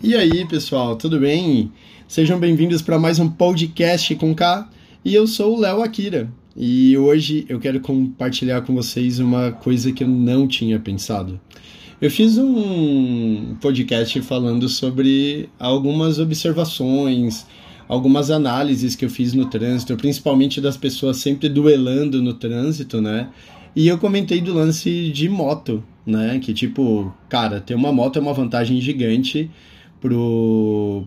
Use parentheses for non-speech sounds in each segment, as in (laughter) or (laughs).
E aí, pessoal, tudo bem? Sejam bem-vindos para mais um podcast com K. E eu sou o Léo Akira. E hoje eu quero compartilhar com vocês uma coisa que eu não tinha pensado. Eu fiz um podcast falando sobre algumas observações, algumas análises que eu fiz no trânsito, principalmente das pessoas sempre duelando no trânsito, né? E eu comentei do lance de moto, né? Que tipo, cara, ter uma moto é uma vantagem gigante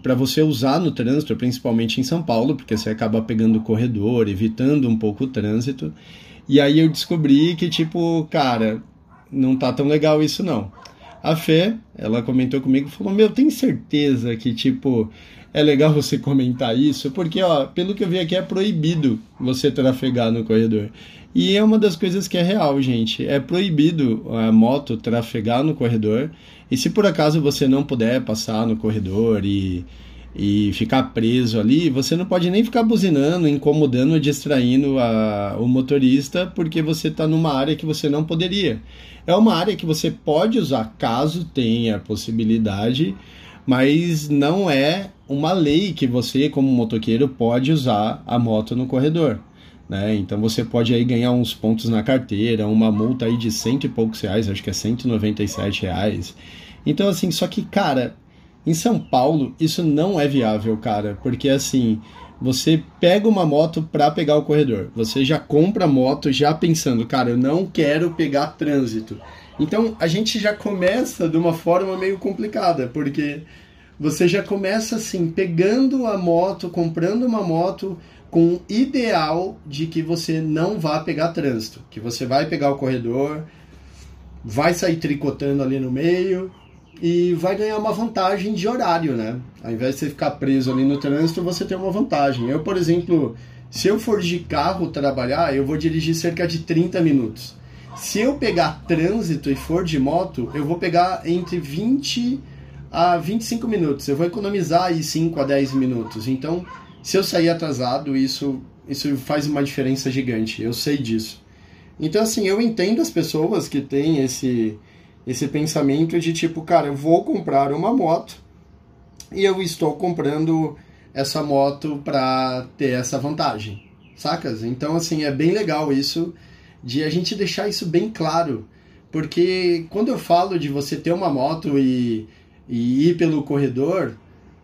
para você usar no trânsito, principalmente em São Paulo, porque você acaba pegando o corredor, evitando um pouco o trânsito. E aí eu descobri que, tipo, cara, não tá tão legal isso não. A Fê, ela comentou comigo falou: Meu, tem certeza que, tipo, é legal você comentar isso? Porque, ó, pelo que eu vi aqui, é proibido você trafegar no corredor. E é uma das coisas que é real, gente. É proibido a moto trafegar no corredor. E se por acaso você não puder passar no corredor e, e ficar preso ali, você não pode nem ficar buzinando, incomodando, distraindo a, o motorista, porque você está numa área que você não poderia. É uma área que você pode usar caso tenha possibilidade, mas não é uma lei que você, como motoqueiro, pode usar a moto no corredor. Né? Então você pode aí ganhar uns pontos na carteira, uma multa aí de cento e poucos reais, acho que é 197 reais. Então assim, só que cara, em São Paulo isso não é viável, cara, porque assim, você pega uma moto para pegar o corredor, você já compra a moto já pensando, cara, eu não quero pegar trânsito. Então a gente já começa de uma forma meio complicada, porque você já começa assim, pegando a moto, comprando uma moto com o ideal de que você não vá pegar trânsito, que você vai pegar o corredor, vai sair tricotando ali no meio e vai ganhar uma vantagem de horário, né? Ao invés de você ficar preso ali no trânsito, você tem uma vantagem. Eu, por exemplo, se eu for de carro trabalhar, eu vou dirigir cerca de 30 minutos. Se eu pegar trânsito e for de moto, eu vou pegar entre 20 a 25 minutos. Eu vou economizar aí 5 a 10 minutos. Então, se eu sair atrasado, isso, isso faz uma diferença gigante. Eu sei disso. Então, assim, eu entendo as pessoas que têm esse, esse pensamento de tipo, cara, eu vou comprar uma moto e eu estou comprando essa moto para ter essa vantagem, sacas? Então, assim, é bem legal isso de a gente deixar isso bem claro, porque quando eu falo de você ter uma moto e, e ir pelo corredor,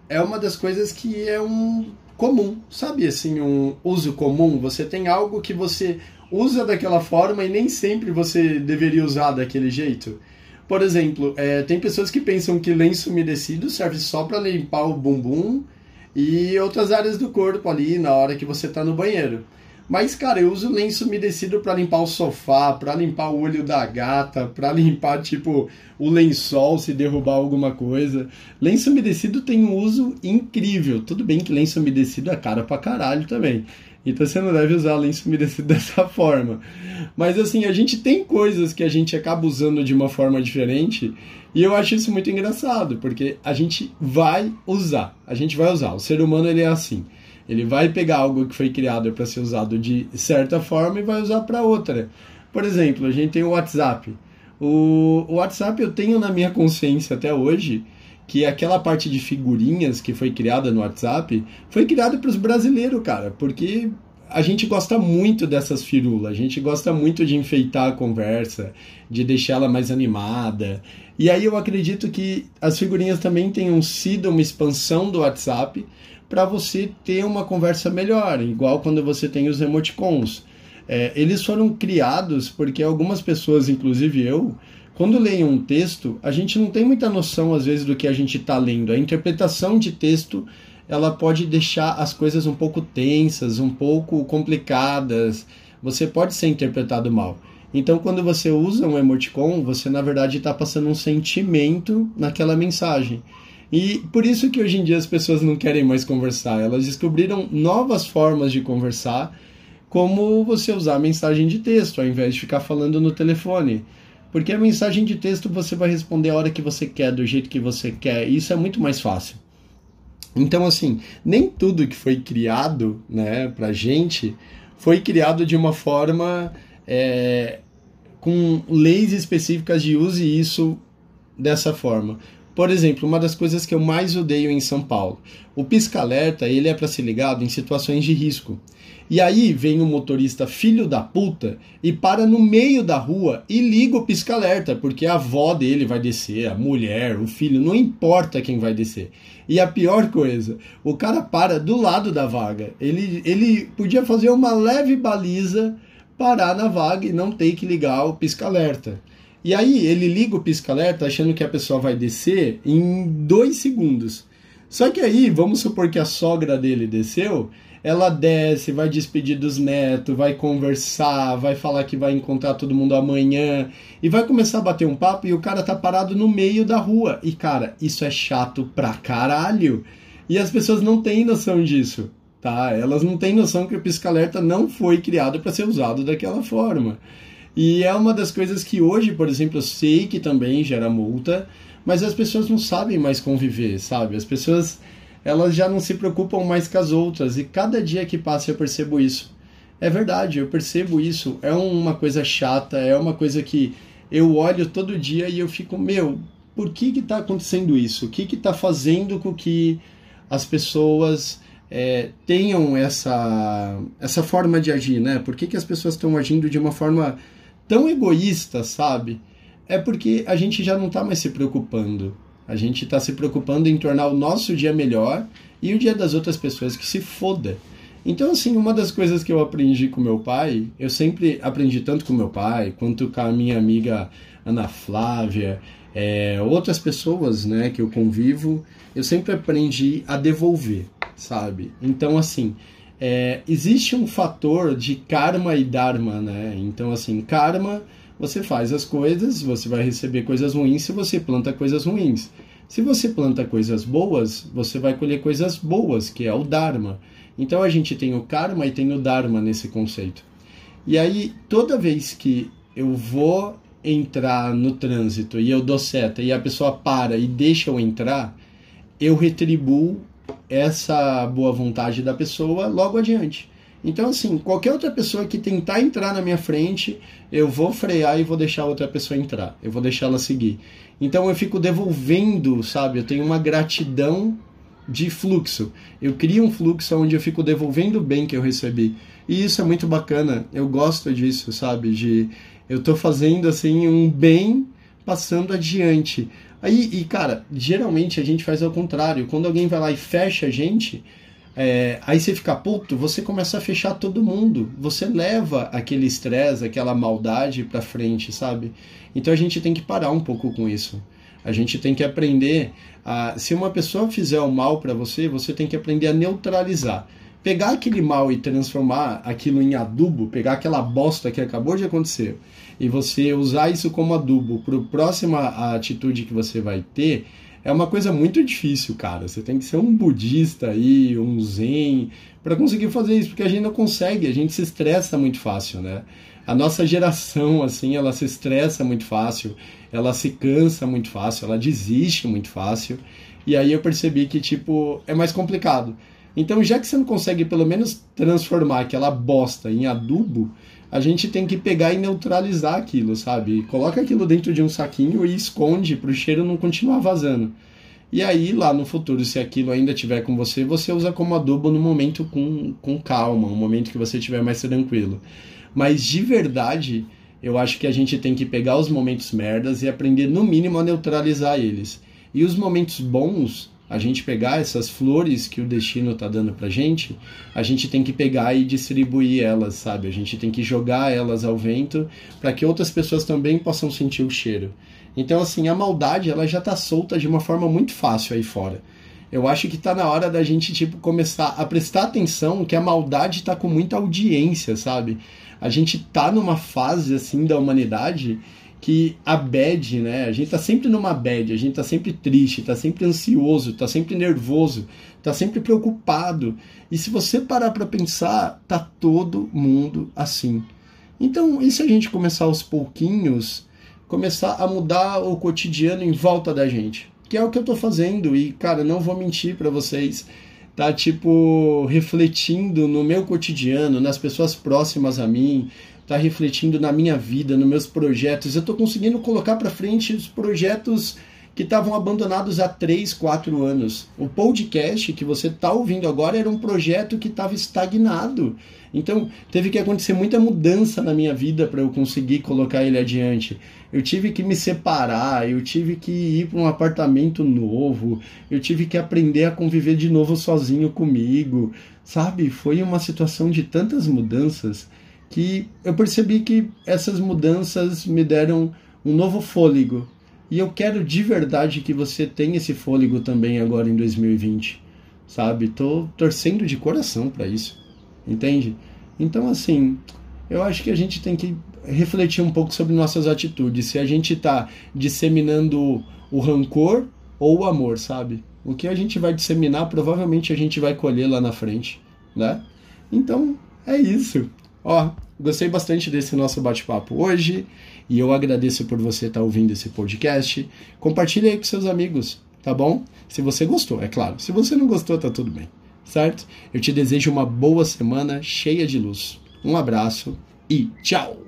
é uma das coisas que é um comum, sabe assim, um uso comum. Você tem algo que você usa daquela forma e nem sempre você deveria usar daquele jeito. Por exemplo, é, tem pessoas que pensam que lenço umedecido serve só para limpar o bumbum e outras áreas do corpo ali na hora que você está no banheiro. Mas, cara, eu uso lenço umedecido para limpar o sofá, para limpar o olho da gata, para limpar, tipo, o lençol se derrubar alguma coisa. Lenço umedecido tem um uso incrível. Tudo bem que lenço umedecido é cara pra caralho também. Então você não deve usar lenço umedecido (laughs) dessa forma. Mas assim, a gente tem coisas que a gente acaba usando de uma forma diferente e eu acho isso muito engraçado, porque a gente vai usar. A gente vai usar. O ser humano ele é assim. Ele vai pegar algo que foi criado para ser usado de certa forma e vai usar para outra. Por exemplo, a gente tem o WhatsApp. O, o WhatsApp eu tenho na minha consciência até hoje que aquela parte de figurinhas que foi criada no WhatsApp foi criada para os brasileiros, cara, porque a gente gosta muito dessas firulas, a gente gosta muito de enfeitar a conversa, de deixá-la mais animada. E aí eu acredito que as figurinhas também tenham sido uma expansão do WhatsApp para você ter uma conversa melhor, igual quando você tem os emoticons. É, eles foram criados porque algumas pessoas, inclusive eu, quando leem um texto, a gente não tem muita noção às vezes do que a gente está lendo. A interpretação de texto ela pode deixar as coisas um pouco tensas, um pouco complicadas. Você pode ser interpretado mal. Então, quando você usa um emoticon, você na verdade está passando um sentimento naquela mensagem. E por isso que hoje em dia as pessoas não querem mais conversar. Elas descobriram novas formas de conversar, como você usar mensagem de texto, ao invés de ficar falando no telefone. Porque a mensagem de texto você vai responder a hora que você quer, do jeito que você quer, e isso é muito mais fácil. Então, assim, nem tudo que foi criado né, pra gente foi criado de uma forma é, com leis específicas de use isso dessa forma. Por exemplo, uma das coisas que eu mais odeio em São Paulo, o pisca-alerta, ele é para ser ligado em situações de risco. E aí vem um motorista filho da puta e para no meio da rua e liga o pisca-alerta, porque a avó dele vai descer, a mulher, o filho, não importa quem vai descer. E a pior coisa, o cara para do lado da vaga. Ele, ele podia fazer uma leve baliza, parar na vaga e não ter que ligar o pisca-alerta. E aí ele liga o pisca-alerta achando que a pessoa vai descer em dois segundos. Só que aí, vamos supor que a sogra dele desceu, ela desce, vai despedir dos netos, vai conversar, vai falar que vai encontrar todo mundo amanhã e vai começar a bater um papo e o cara tá parado no meio da rua. E cara, isso é chato pra caralho. E as pessoas não têm noção disso, tá? Elas não têm noção que o pisca-alerta não foi criado para ser usado daquela forma. E é uma das coisas que hoje, por exemplo, eu sei que também gera multa, mas as pessoas não sabem mais conviver, sabe? As pessoas elas já não se preocupam mais com as outras. E cada dia que passa eu percebo isso. É verdade, eu percebo isso. É uma coisa chata, é uma coisa que eu olho todo dia e eu fico, meu, por que que tá acontecendo isso? O que que tá fazendo com que as pessoas é, tenham essa, essa forma de agir, né? Por que, que as pessoas estão agindo de uma forma tão egoísta, sabe? É porque a gente já não está mais se preocupando. A gente está se preocupando em tornar o nosso dia melhor e o dia das outras pessoas que se foda. Então, assim, uma das coisas que eu aprendi com meu pai, eu sempre aprendi tanto com meu pai, quanto com a minha amiga Ana Flávia, é, outras pessoas né, que eu convivo, eu sempre aprendi a devolver, sabe? Então, assim, é, existe um fator de karma e dharma, né? Então, assim, karma você faz as coisas, você vai receber coisas ruins se você planta coisas ruins. Se você planta coisas boas, você vai colher coisas boas, que é o Dharma. Então a gente tem o Karma e tem o Dharma nesse conceito. E aí, toda vez que eu vou entrar no trânsito e eu dou seta e a pessoa para e deixa eu entrar, eu retribuo essa boa vontade da pessoa logo adiante. Então, assim, qualquer outra pessoa que tentar entrar na minha frente, eu vou frear e vou deixar outra pessoa entrar. Eu vou deixar ela seguir. Então, eu fico devolvendo, sabe? Eu tenho uma gratidão de fluxo. Eu crio um fluxo onde eu fico devolvendo o bem que eu recebi. E isso é muito bacana. Eu gosto disso, sabe? De eu tô fazendo assim um bem passando adiante. Aí, e cara, geralmente a gente faz ao contrário. Quando alguém vai lá e fecha a gente, é, aí você fica puto, você começa a fechar todo mundo. Você leva aquele estresse, aquela maldade pra frente, sabe? Então a gente tem que parar um pouco com isso. A gente tem que aprender a. Se uma pessoa fizer o mal para você, você tem que aprender a neutralizar. Pegar aquele mal e transformar aquilo em adubo, pegar aquela bosta que acabou de acontecer e você usar isso como adubo para a próxima atitude que você vai ter é uma coisa muito difícil, cara. Você tem que ser um budista aí, um zen, para conseguir fazer isso, porque a gente não consegue, a gente se estressa muito fácil, né? A nossa geração, assim, ela se estressa muito fácil, ela se cansa muito fácil, ela desiste muito fácil. E aí eu percebi que, tipo, é mais complicado. Então, já que você não consegue pelo menos transformar aquela bosta em adubo, a gente tem que pegar e neutralizar aquilo, sabe? Coloca aquilo dentro de um saquinho e esconde para o cheiro não continuar vazando. E aí, lá no futuro, se aquilo ainda tiver com você, você usa como adubo no momento com, com calma, um momento que você estiver mais tranquilo. Mas de verdade, eu acho que a gente tem que pegar os momentos merdas e aprender, no mínimo, a neutralizar eles. E os momentos bons, a gente pegar essas flores que o destino está dando para gente, a gente tem que pegar e distribuir elas, sabe? A gente tem que jogar elas ao vento para que outras pessoas também possam sentir o cheiro. Então, assim, a maldade ela já está solta de uma forma muito fácil aí fora. Eu acho que está na hora da gente tipo começar a prestar atenção que a maldade está com muita audiência, sabe? A gente tá numa fase assim da humanidade que a bad, né? A gente tá sempre numa bad, a gente tá sempre triste, tá sempre ansioso, tá sempre nervoso, tá sempre preocupado. E se você parar para pensar, tá todo mundo assim. Então, e se a gente começar aos pouquinhos, começar a mudar o cotidiano em volta da gente? Que é o que eu tô fazendo e, cara, não vou mentir para vocês, tá tipo refletindo no meu cotidiano, nas pessoas próximas a mim, está refletindo na minha vida, nos meus projetos. Eu estou conseguindo colocar para frente os projetos que estavam abandonados há 3, 4 anos. O podcast que você está ouvindo agora era um projeto que estava estagnado. Então, teve que acontecer muita mudança na minha vida para eu conseguir colocar ele adiante. Eu tive que me separar, eu tive que ir para um apartamento novo, eu tive que aprender a conviver de novo sozinho comigo, sabe? Foi uma situação de tantas mudanças que eu percebi que essas mudanças me deram um novo fôlego e eu quero de verdade que você tenha esse fôlego também agora em 2020, sabe? Tô torcendo de coração para isso, entende? Então, assim, eu acho que a gente tem que refletir um pouco sobre nossas atitudes. Se a gente está disseminando o rancor ou o amor, sabe? O que a gente vai disseminar, provavelmente a gente vai colher lá na frente, né? Então, é isso. Ó, gostei bastante desse nosso bate-papo hoje e eu agradeço por você estar tá ouvindo esse podcast. Compartilhe aí com seus amigos, tá bom? Se você gostou, é claro. Se você não gostou, tá tudo bem, certo? Eu te desejo uma boa semana cheia de luz. Um abraço e tchau!